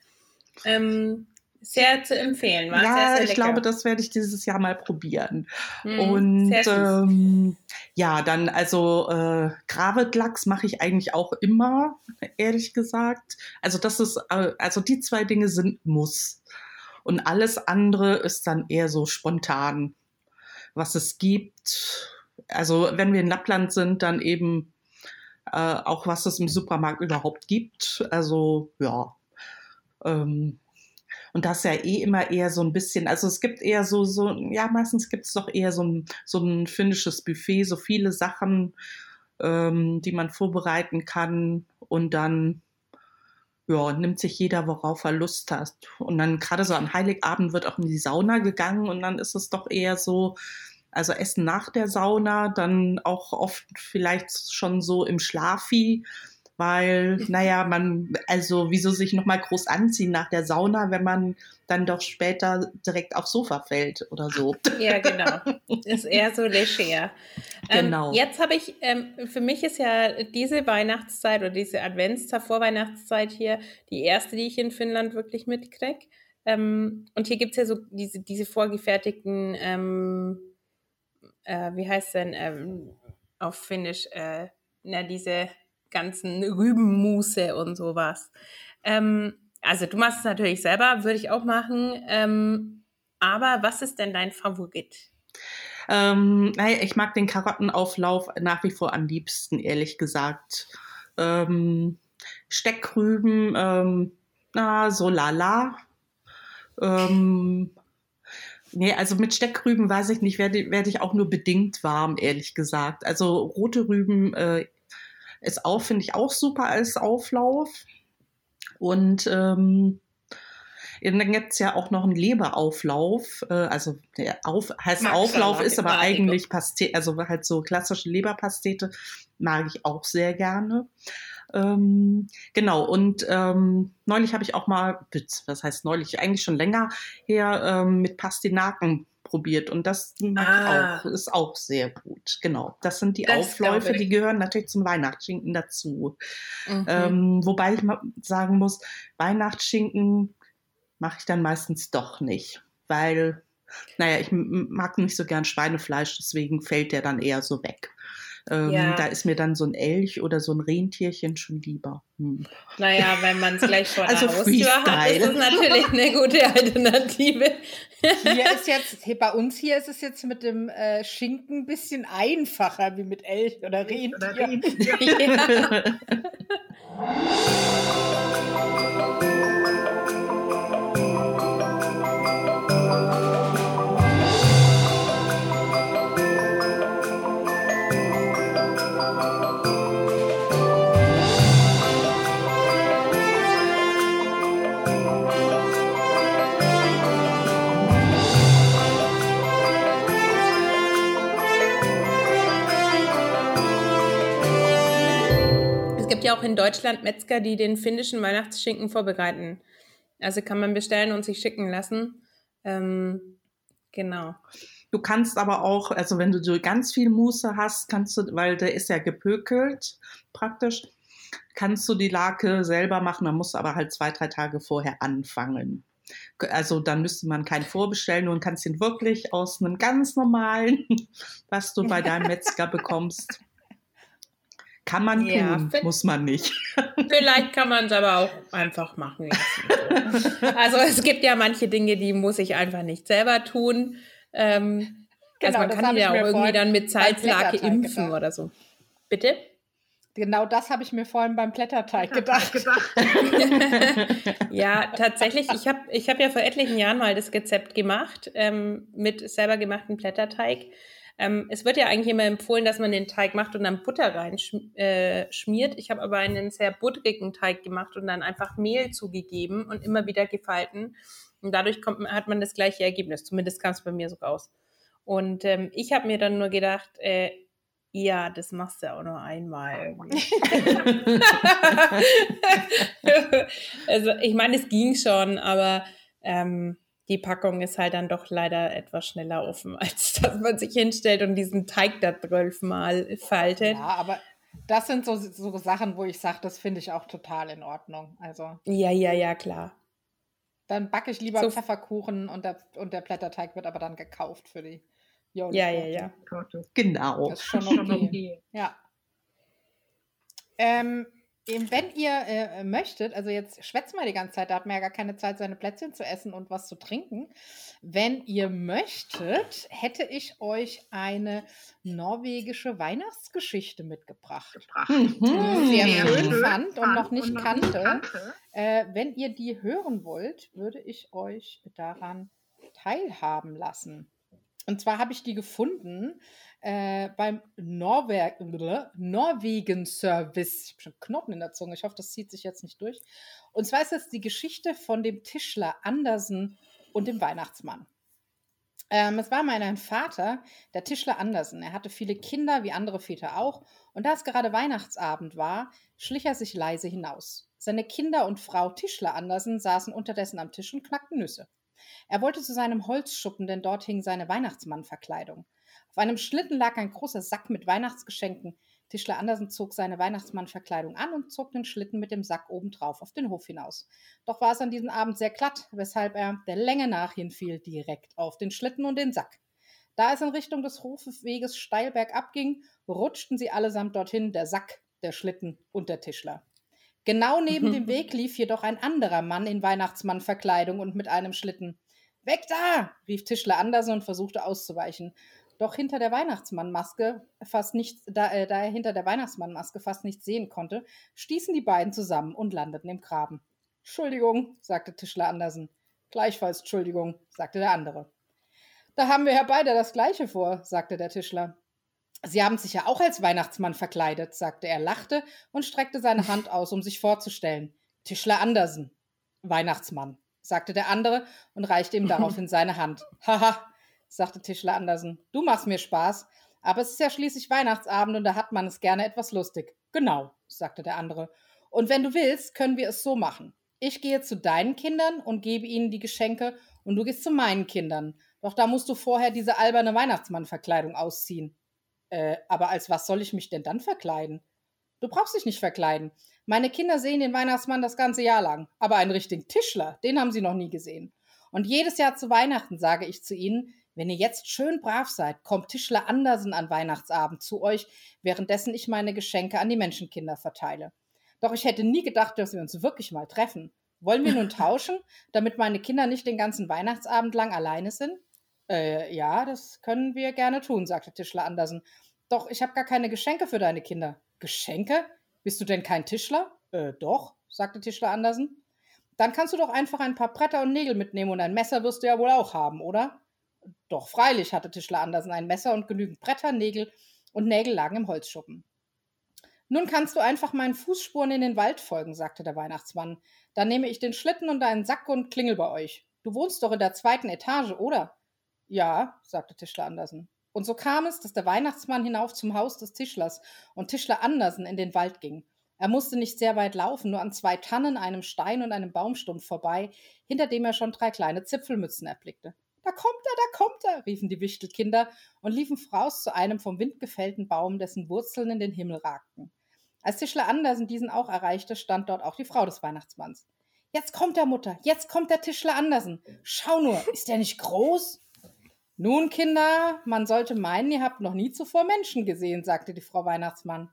Ähm, sehr zu empfehlen. War ja, sehr, sehr ich glaube, das werde ich dieses Jahr mal probieren. Mm, und ähm, ja, dann also äh, Gravetlachs mache ich eigentlich auch immer, ehrlich gesagt. Also das ist, äh, also die zwei Dinge sind Muss. Und alles andere ist dann eher so spontan, was es gibt. Also wenn wir in Lappland sind, dann eben äh, auch was es im Supermarkt überhaupt gibt. Also ja. Ähm, und das ja eh immer eher so ein bisschen, also es gibt eher so, so ja, meistens gibt es doch eher so ein, so ein finnisches Buffet, so viele Sachen, ähm, die man vorbereiten kann und dann ja, nimmt sich jeder, worauf er Lust hat. Und dann gerade so am Heiligabend wird auch in die Sauna gegangen und dann ist es doch eher so, also Essen nach der Sauna, dann auch oft vielleicht schon so im Schlafi weil, naja, man, also wieso sich nochmal groß anziehen nach der Sauna, wenn man dann doch später direkt aufs Sofa fällt oder so. Ja, genau. Ist eher so leger. Ähm, genau. Ähm, jetzt habe ich, ähm, für mich ist ja diese Weihnachtszeit oder diese Adventszeit, Vorweihnachtszeit hier die erste, die ich in Finnland wirklich mitkriege. Ähm, und hier gibt es ja so diese, diese vorgefertigten, ähm, äh, wie heißt denn ähm, auf Finnisch, äh, na, diese ganzen Rübenmuße und sowas. Ähm, also du machst es natürlich selber, würde ich auch machen. Ähm, aber was ist denn dein Favorit? Ähm, ich mag den Karottenauflauf nach wie vor am liebsten, ehrlich gesagt. Ähm, Steckrüben, ähm, na, so lala. Ähm, nee, also mit Steckrüben weiß ich nicht, werde, werde ich auch nur bedingt warm, ehrlich gesagt. Also rote Rüben äh, ist auch, finde ich, auch super als Auflauf. Und ähm, dann gibt es ja auch noch einen Leberauflauf. Äh, also der Auf, heißt Mag Auflauf, ist aber eigentlich Pastete, also halt so klassische Leberpastete, mag ich auch sehr gerne. Ähm, genau, und ähm, neulich habe ich auch mal, was heißt neulich, eigentlich schon länger her, ähm, mit Pastinaken probiert und das ah. auch, ist auch sehr gut. Genau. Das sind die das Aufläufe, die gehören natürlich zum Weihnachtsschinken dazu. Mhm. Ähm, wobei ich mal sagen muss, Weihnachtsschinken mache ich dann meistens doch nicht, weil, naja, ich mag nicht so gern Schweinefleisch, deswegen fällt der dann eher so weg. Ähm, ja. Da ist mir dann so ein Elch oder so ein Rentierchen schon lieber. Hm. Naja, wenn man es gleich vor also der Haustür hat, ist es natürlich eine gute Alternative. Hier ist jetzt, bei uns hier ist es jetzt mit dem äh, Schinken ein bisschen einfacher wie mit Elch oder Rentier. Oder Rentier. ja. auch in Deutschland Metzger, die den finnischen Weihnachtsschinken vorbereiten. Also kann man bestellen und sich schicken lassen. Ähm, genau. Du kannst aber auch, also wenn du so ganz viel Muße hast, kannst du, weil der ist ja gepökelt praktisch, kannst du die Lake selber machen, dann musst du aber halt zwei, drei Tage vorher anfangen. Also dann müsste man keinen vorbestellen und kannst ihn wirklich aus einem ganz normalen, was du bei deinem Metzger bekommst. Kann man ja, tun, muss man nicht. Vielleicht kann man es aber auch einfach machen lassen. Also es gibt ja manche Dinge, die muss ich einfach nicht selber tun. Ähm, also genau, also man kann ja auch irgendwie dann mit Salzlake impfen gedacht. oder so. Bitte? Genau das habe ich mir vorhin beim Blätterteig gedacht. gedacht. ja, tatsächlich. Ich habe ich hab ja vor etlichen Jahren mal das Rezept gemacht ähm, mit selber gemachten Blätterteig. Ähm, es wird ja eigentlich immer empfohlen, dass man den Teig macht und dann Butter reinschmiert. Äh, ich habe aber einen sehr butterigen Teig gemacht und dann einfach Mehl zugegeben und immer wieder gefalten. Und dadurch kommt, hat man das gleiche Ergebnis. Zumindest kam es bei mir so raus. Und ähm, ich habe mir dann nur gedacht, äh, ja, das machst du auch nur einmal. also ich meine, es ging schon, aber ähm, die Packung ist halt dann doch leider etwas schneller offen, als dass man sich hinstellt und diesen Teig da zwölfmal faltet. Ja, aber das sind so, so Sachen, wo ich sage, das finde ich auch total in Ordnung. Also. Ja, ja, ja, klar. Dann backe ich lieber so, Pfefferkuchen und der, und der Blätterteig wird aber dann gekauft für die ja, ja, ja, ja. Genau. Das ist schon okay. Schon okay. Ja. Ähm, wenn ihr äh, möchtet, also jetzt schwätzt mal die ganze Zeit, da hat man ja gar keine Zeit, seine Plätzchen zu essen und was zu trinken. Wenn ihr möchtet, hätte ich euch eine norwegische Weihnachtsgeschichte mitgebracht, mhm. die ich sehr schön fand und noch nicht und kannte. Nicht kannte. Äh, wenn ihr die hören wollt, würde ich euch daran teilhaben lassen. Und zwar habe ich die gefunden äh, beim Norwer Norwegen Service. Ich habe schon Knoten in der Zunge. Ich hoffe, das zieht sich jetzt nicht durch. Und zwar ist das die Geschichte von dem Tischler Andersen und dem Weihnachtsmann. Ähm, es war mal ein Vater, der Tischler Andersen. Er hatte viele Kinder, wie andere Väter auch. Und da es gerade Weihnachtsabend war, schlich er sich leise hinaus. Seine Kinder und Frau Tischler Andersen saßen unterdessen am Tisch und knackten Nüsse. Er wollte zu seinem Holzschuppen, denn dort hing seine Weihnachtsmannverkleidung. Auf einem Schlitten lag ein großer Sack mit Weihnachtsgeschenken. Tischler Andersen zog seine Weihnachtsmannverkleidung an und zog den Schlitten mit dem Sack obendrauf auf den Hof hinaus. Doch war es an diesem Abend sehr glatt, weshalb er der Länge nach hinfiel, direkt auf den Schlitten und den Sack. Da es in Richtung des Hofweges steil bergab ging, rutschten sie allesamt dorthin, der Sack, der Schlitten und der Tischler. Genau neben dem Weg lief jedoch ein anderer Mann in Weihnachtsmannverkleidung und mit einem Schlitten. Weg da! rief Tischler Andersen und versuchte auszuweichen. Doch hinter der Weihnachtsmannmaske fast nichts, da, äh, da er hinter der Weihnachtsmannmaske fast nichts sehen konnte, stießen die beiden zusammen und landeten im Graben. Entschuldigung, sagte Tischler Andersen. Gleichfalls Entschuldigung, sagte der andere. Da haben wir ja beide das Gleiche vor, sagte der Tischler. Sie haben sich ja auch als Weihnachtsmann verkleidet, sagte er, lachte und streckte seine Hand aus, um sich vorzustellen. Tischler Andersen, Weihnachtsmann, sagte der andere und reichte ihm daraufhin seine Hand. Haha, sagte Tischler Andersen, du machst mir Spaß, aber es ist ja schließlich Weihnachtsabend und da hat man es gerne etwas lustig. Genau, sagte der andere. Und wenn du willst, können wir es so machen. Ich gehe zu deinen Kindern und gebe ihnen die Geschenke und du gehst zu meinen Kindern. Doch da musst du vorher diese alberne Weihnachtsmannverkleidung ausziehen. Äh, aber als was soll ich mich denn dann verkleiden? Du brauchst dich nicht verkleiden. Meine Kinder sehen den Weihnachtsmann das ganze Jahr lang. Aber einen richtigen Tischler, den haben sie noch nie gesehen. Und jedes Jahr zu Weihnachten sage ich zu ihnen, wenn ihr jetzt schön brav seid, kommt Tischler Andersen an Weihnachtsabend zu euch, währenddessen ich meine Geschenke an die Menschenkinder verteile. Doch ich hätte nie gedacht, dass wir uns wirklich mal treffen. Wollen wir nun tauschen, damit meine Kinder nicht den ganzen Weihnachtsabend lang alleine sind? Äh, ja, das können wir gerne tun, sagte Tischler Andersen. Doch ich habe gar keine Geschenke für deine Kinder. Geschenke? Bist du denn kein Tischler? Äh, doch, sagte Tischler Andersen. Dann kannst du doch einfach ein paar Bretter und Nägel mitnehmen und ein Messer wirst du ja wohl auch haben, oder? Doch, freilich hatte Tischler Andersen ein Messer und genügend Bretter, Nägel und Nägel lagen im Holzschuppen. Nun kannst du einfach meinen Fußspuren in den Wald folgen, sagte der Weihnachtsmann. Dann nehme ich den Schlitten und einen Sack und klingel bei euch. Du wohnst doch in der zweiten Etage, oder? Ja, sagte Tischler Andersen. Und so kam es, dass der Weihnachtsmann hinauf zum Haus des Tischlers und Tischler Andersen in den Wald ging. Er musste nicht sehr weit laufen, nur an zwei Tannen, einem Stein und einem Baumstumpf vorbei, hinter dem er schon drei kleine Zipfelmützen erblickte. Da kommt er, da kommt er, riefen die Wichtelkinder und liefen voraus zu einem vom Wind gefällten Baum, dessen Wurzeln in den Himmel ragten. Als Tischler Andersen diesen auch erreichte, stand dort auch die Frau des Weihnachtsmanns. Jetzt kommt der Mutter, jetzt kommt der Tischler Andersen. Schau nur, ist der nicht groß? Nun, Kinder, man sollte meinen, ihr habt noch nie zuvor Menschen gesehen, sagte die Frau Weihnachtsmann.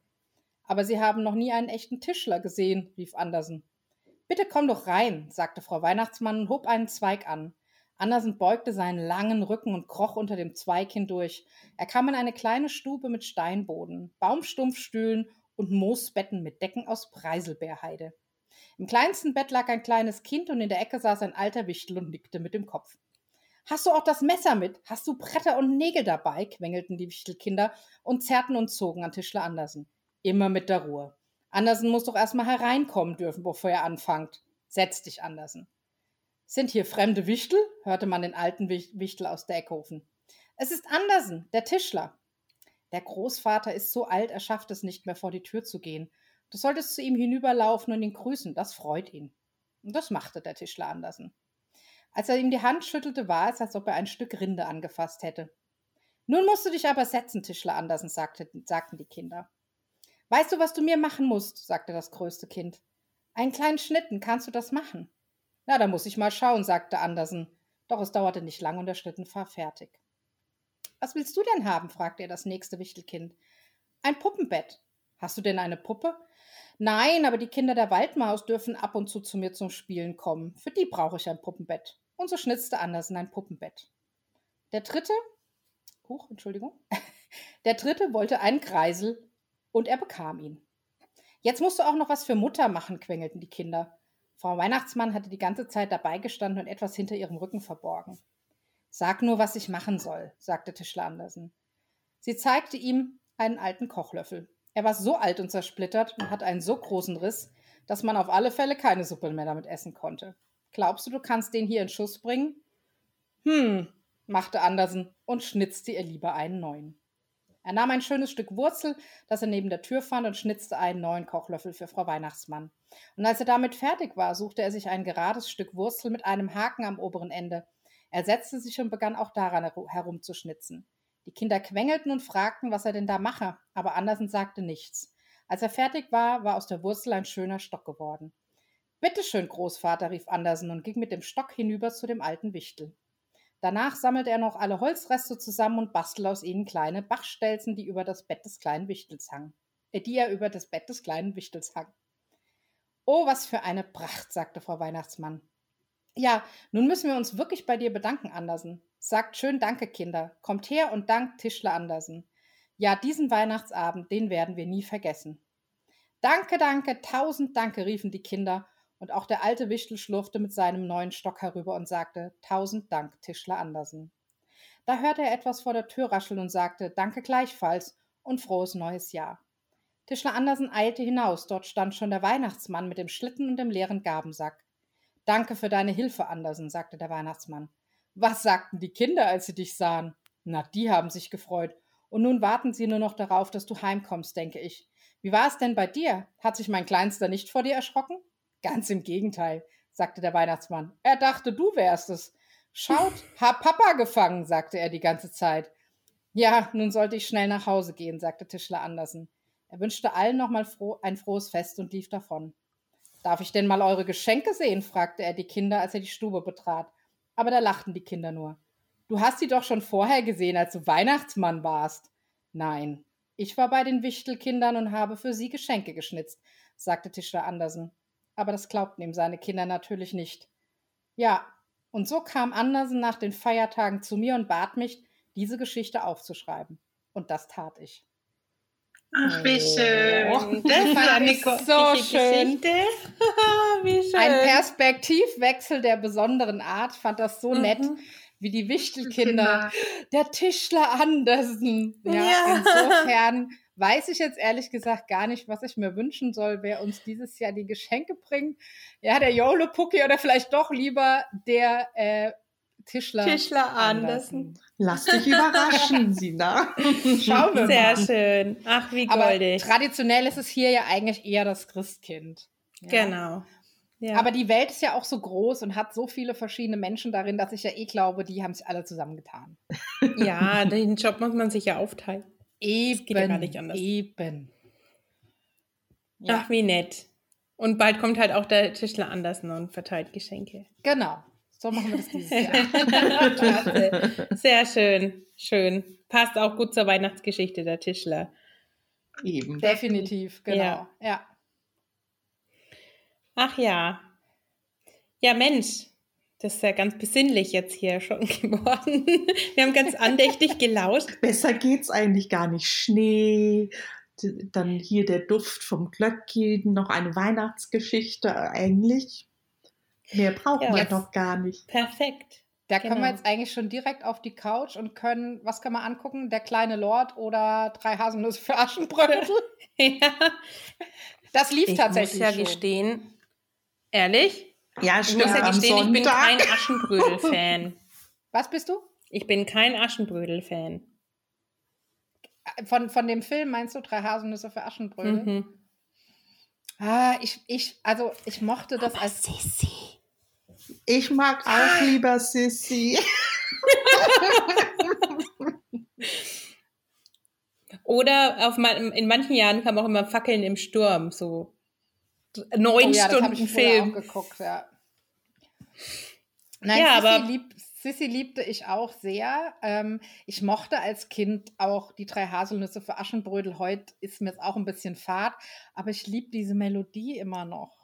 Aber Sie haben noch nie einen echten Tischler gesehen, rief Andersen. Bitte komm doch rein, sagte Frau Weihnachtsmann und hob einen Zweig an. Andersen beugte seinen langen Rücken und kroch unter dem Zweig hindurch. Er kam in eine kleine Stube mit Steinboden, Baumstumpfstühlen und Moosbetten mit Decken aus Preiselbeerheide. Im kleinsten Bett lag ein kleines Kind und in der Ecke saß ein alter Wichtel und nickte mit dem Kopf. Hast du auch das Messer mit? Hast du Bretter und Nägel dabei? quengelten die Wichtelkinder und zerrten und zogen an Tischler Andersen. Immer mit der Ruhe. Andersen muss doch erstmal hereinkommen dürfen, bevor er anfängt. Setz dich, Andersen. Sind hier fremde Wichtel? hörte man den alten Wichtel aus der. Es ist Andersen, der Tischler. Der Großvater ist so alt, er schafft es nicht mehr vor die Tür zu gehen. Du solltest zu ihm hinüberlaufen und ihn grüßen, das freut ihn. Und das machte der Tischler Andersen. Als er ihm die Hand schüttelte, war es, als ob er ein Stück Rinde angefasst hätte. Nun musst du dich aber setzen, Tischler Andersen, sagte, sagten die Kinder. Weißt du, was du mir machen musst? sagte das größte Kind. Einen kleinen Schlitten, kannst du das machen? Na, da muss ich mal schauen, sagte Andersen. Doch es dauerte nicht lang und der Schlitten war fertig. Was willst du denn haben? fragte er das nächste Wichtelkind. Ein Puppenbett. Hast du denn eine Puppe? Nein, aber die Kinder der Waldmaus dürfen ab und zu zu mir zum Spielen kommen. Für die brauche ich ein Puppenbett. Und so schnitzte Andersen ein Puppenbett. Der dritte, huch, Entschuldigung, der dritte wollte einen Kreisel und er bekam ihn. Jetzt musst du auch noch was für Mutter machen, quengelten die Kinder. Frau Weihnachtsmann hatte die ganze Zeit dabei gestanden und etwas hinter ihrem Rücken verborgen. Sag nur, was ich machen soll, sagte Tischler Andersen. Sie zeigte ihm einen alten Kochlöffel. Er war so alt und zersplittert und hatte einen so großen Riss, dass man auf alle Fälle keine Suppe mehr damit essen konnte. Glaubst du, du kannst den hier in Schuss bringen? Hm, machte Andersen und schnitzte ihr lieber einen neuen. Er nahm ein schönes Stück Wurzel, das er neben der Tür fand, und schnitzte einen neuen Kochlöffel für Frau Weihnachtsmann. Und als er damit fertig war, suchte er sich ein gerades Stück Wurzel mit einem Haken am oberen Ende. Er setzte sich und begann auch daran herumzuschnitzen. Die Kinder quengelten und fragten, was er denn da mache, aber Andersen sagte nichts. Als er fertig war, war aus der Wurzel ein schöner Stock geworden. Bitte schön, Großvater, rief Andersen und ging mit dem Stock hinüber zu dem alten Wichtel. Danach sammelte er noch alle Holzreste zusammen und bastelte aus ihnen kleine Bachstelzen, die über das Bett des kleinen Wichtels hangen. Äh, die er über das Bett des kleinen Wichtels hang. Oh, was für eine Pracht, sagte Frau Weihnachtsmann. Ja, nun müssen wir uns wirklich bei dir bedanken, Andersen. Sagt schön Danke, Kinder. Kommt her und dankt Tischler Andersen. Ja, diesen Weihnachtsabend, den werden wir nie vergessen. Danke, danke, tausend Danke, riefen die Kinder, und auch der alte Wichtel schlurfte mit seinem neuen Stock herüber und sagte Tausend Dank, Tischler Andersen. Da hörte er etwas vor der Tür rascheln und sagte Danke gleichfalls und frohes neues Jahr. Tischler Andersen eilte hinaus, dort stand schon der Weihnachtsmann mit dem Schlitten und dem leeren Gabensack. Danke für deine Hilfe, Andersen, sagte der Weihnachtsmann. Was sagten die Kinder, als sie dich sahen? Na, die haben sich gefreut. Und nun warten sie nur noch darauf, dass du heimkommst, denke ich. Wie war es denn bei dir? Hat sich mein Kleinster nicht vor dir erschrocken? Ganz im Gegenteil, sagte der Weihnachtsmann. Er dachte, du wärst es. Schaut, hab Papa gefangen, sagte er die ganze Zeit. Ja, nun sollte ich schnell nach Hause gehen, sagte Tischler Andersen. Er wünschte allen nochmal froh, ein frohes Fest und lief davon. Darf ich denn mal eure Geschenke sehen? fragte er die Kinder, als er die Stube betrat aber da lachten die Kinder nur. Du hast sie doch schon vorher gesehen, als du Weihnachtsmann warst. Nein, ich war bei den Wichtelkindern und habe für sie Geschenke geschnitzt, sagte Tischler Andersen. Aber das glaubten ihm seine Kinder natürlich nicht. Ja, und so kam Andersen nach den Feiertagen zu mir und bat mich, diese Geschichte aufzuschreiben. Und das tat ich. Ach, wie schön. Oh, das war eine so schön. wie schön. Ein Perspektivwechsel der besonderen Art. Fand das so mhm. nett, wie die Wichtelkinder. Der Tischler Andersen. Ja, ja, insofern weiß ich jetzt ehrlich gesagt gar nicht, was ich mir wünschen soll, wer uns dieses Jahr die Geschenke bringt. Ja, der Jolo Pucki oder vielleicht doch lieber der äh, Tischler, Tischler Andersen. Lass dich überraschen, Sina. Schauen wir Sehr mal. schön. Ach, wie goldig. Aber traditionell ist es hier ja eigentlich eher das Christkind. Ja. Genau. Ja. Aber die Welt ist ja auch so groß und hat so viele verschiedene Menschen darin, dass ich ja eh glaube, die haben sich alle zusammengetan. ja, den Job muss man sich ja aufteilen. Eben. Das geht ja gar nicht anders. Eben. Ja. Ach, wie nett. Und bald kommt halt auch der Tischler Andersen und verteilt Geschenke. Genau. So machen wir das dieses Jahr. Sehr schön. Schön. Passt auch gut zur Weihnachtsgeschichte der Tischler. Eben. Definitiv, genau. Ja. ja. Ach ja. Ja, Mensch. Das ist ja ganz besinnlich jetzt hier schon geworden. Wir haben ganz andächtig gelauscht. Besser geht's eigentlich gar nicht. Schnee, dann hier der Duft vom Glöckchen, noch eine Weihnachtsgeschichte eigentlich. Mehr braucht ja, man doch gar nicht. Perfekt. Da genau. kommen wir jetzt eigentlich schon direkt auf die Couch und können, was können wir angucken? Der kleine Lord oder drei Haselnüsse für Aschenbrödel? ja. Das lief ich tatsächlich. Ich muss ja schon. gestehen, ehrlich? Ja, stimmt. Ich muss ja gestehen, ich bin kein Aschenbrödel-Fan. Was bist du? Ich bin kein Aschenbrödel-Fan. Von, von dem Film meinst du drei Haselnüsse für Aschenbrödel? Mhm. Ah, ich, ich, also ich mochte das Aber als. Sissi. Ich mag auch ah. lieber Sissy. Oder auf, in manchen Jahren kam auch immer Fackeln im Sturm, so neun oh, ja, Stunden Film. Auch geguckt, ja. Nein, ja, Sissi, aber lieb, Sissy liebte ich auch sehr. Ähm, ich mochte als Kind auch die drei Haselnüsse für Aschenbrödel. Heute ist mir es auch ein bisschen fad, aber ich liebe diese Melodie immer noch.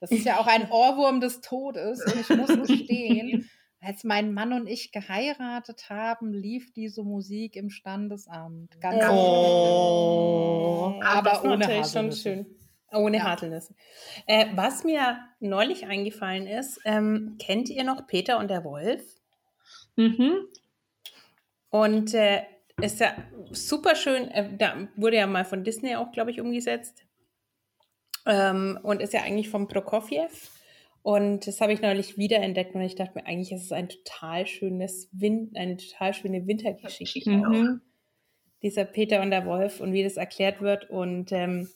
Das ist ja auch ein Ohrwurm des Todes. Und ich muss gestehen, als mein Mann und ich geheiratet haben, lief diese Musik im Standesamt. Ganz oh. Aber ohne Haselnüsse. Schon schön. Ohne ja. Haselnüsse. Äh, was mir neulich eingefallen ist, ähm, kennt ihr noch Peter und der Wolf? Mhm. Und äh, ist ja super schön, äh, da wurde ja mal von Disney auch, glaube ich, umgesetzt. Ähm, und ist ja eigentlich von Prokofjew. Und das habe ich neulich wiederentdeckt und ich dachte mir, eigentlich ist es ein total schönes Win eine total schöne Wintergeschichte. Mhm. Dieser Peter und der Wolf und wie das erklärt wird. Und ähm,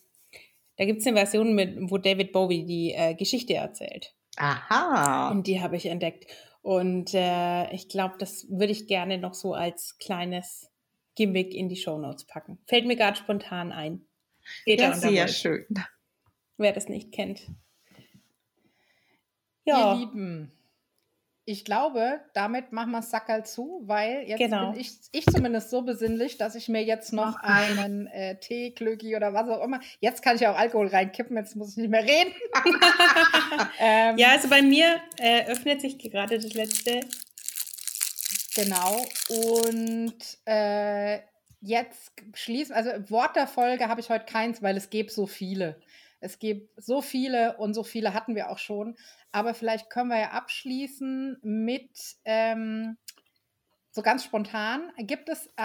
da gibt es eine Version, mit, wo David Bowie die äh, Geschichte erzählt. Aha. Und die habe ich entdeckt. Und äh, ich glaube, das würde ich gerne noch so als kleines Gimmick in die Shownotes packen. Fällt mir gerade spontan ein. Peter ja, sehr schön wer das nicht kennt. Ja. Ihr Lieben, ich glaube, damit machen wir Sackerl zu, weil jetzt genau. bin ich, ich zumindest so besinnlich, dass ich mir jetzt noch einen äh, Tee, Klöki oder was auch immer, jetzt kann ich auch Alkohol reinkippen, jetzt muss ich nicht mehr reden. ähm, ja, also bei mir äh, öffnet sich gerade das letzte. Genau, und äh, jetzt schließen, also Wort der Folge habe ich heute keins, weil es gibt so viele. Es gibt so viele und so viele hatten wir auch schon. Aber vielleicht können wir ja abschließen mit ähm, so ganz spontan. Gibt es äh,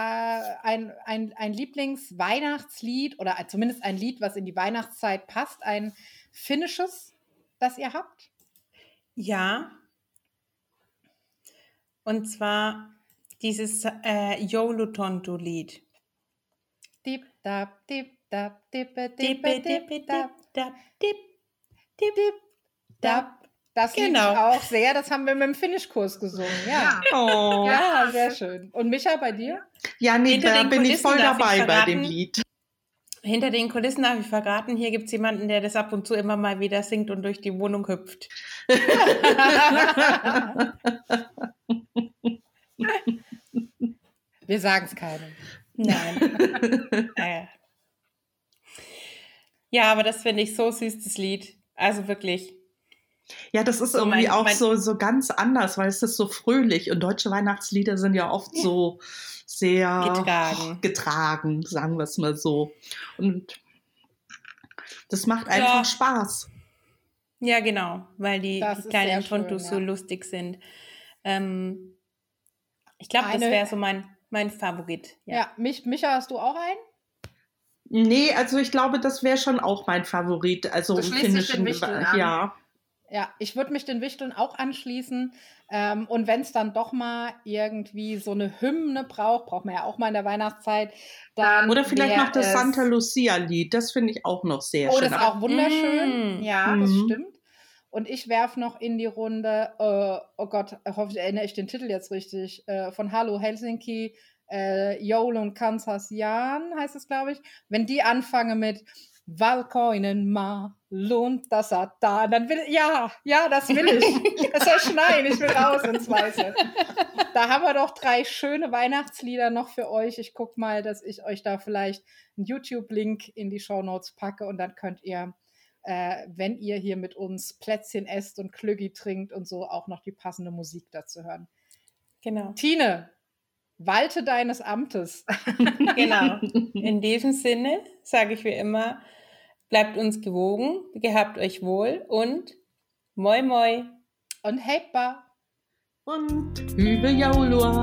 ein, ein, ein Lieblingsweihnachtslied oder zumindest ein Lied, was in die Weihnachtszeit passt? Ein finnisches, das ihr habt? Ja. Und zwar dieses äh, Joulutonto-Lied. Dip, dap, dip, dap, dippe, dippe, dippe, dap dap, dip, dip, dip, dap. Das genau. liebe auch sehr. Das haben wir mit dem Finnischkurs gesungen. Ja. Oh. ja, sehr schön. Und Micha, bei dir? Ja, nee, Hinter da bin Kulissen ich voll dabei ich bei dem Lied. Hinter den Kulissen darf ich verraten, hier gibt es jemanden, der das ab und zu immer mal wieder singt und durch die Wohnung hüpft. Wir sagen es keinem. Nein. äh. Ja, aber das finde ich so süß, das Lied. Also wirklich. Ja, das ist so irgendwie mein, auch mein so, so ganz anders, weil es ist so fröhlich und deutsche Weihnachtslieder sind ja oft so sehr getragen, getragen sagen wir es mal so. Und das macht einfach ja. Spaß. Ja, genau, weil die, die kleinen Tontus ja. so lustig sind. Ähm, ich glaube, das wäre so mein, mein Favorit. Ja, ja mich, Micha, hast du auch einen? Nee, also ich glaube, das wäre schon auch mein Favorit. Also du finnischen ja. Ja, ich würde mich den Wichteln auch anschließen. Ähm, und wenn es dann doch mal irgendwie so eine Hymne braucht, braucht man ja auch mal in der Weihnachtszeit. Dann Oder vielleicht noch das Santa Lucia-Lied, das finde ich auch noch sehr schön. Oh, das ist auch wunderschön. Mm. Ja, das mhm. stimmt. Und ich werfe noch in die Runde, äh, oh Gott, hoffe, erinnere ich den Titel jetzt richtig, äh, von Hallo Helsinki, äh, Joel und Kansas Jan heißt es, glaube ich, wenn die anfangen mit Walkoinen ma, lohnt das da. Dann will ja, ja, das will ich. Es soll schneien, ich will raus ins Weiße. Da haben wir doch drei schöne Weihnachtslieder noch für euch. Ich gucke mal, dass ich euch da vielleicht einen YouTube-Link in die Show Notes packe und dann könnt ihr, äh, wenn ihr hier mit uns Plätzchen esst und Klüggi trinkt und so, auch noch die passende Musik dazu hören. Genau. Tine, walte deines Amtes. genau. In diesem Sinne sage ich wie immer, bleibt uns gewogen, gehabt euch wohl und moi moi und hepa und übe Jaulua.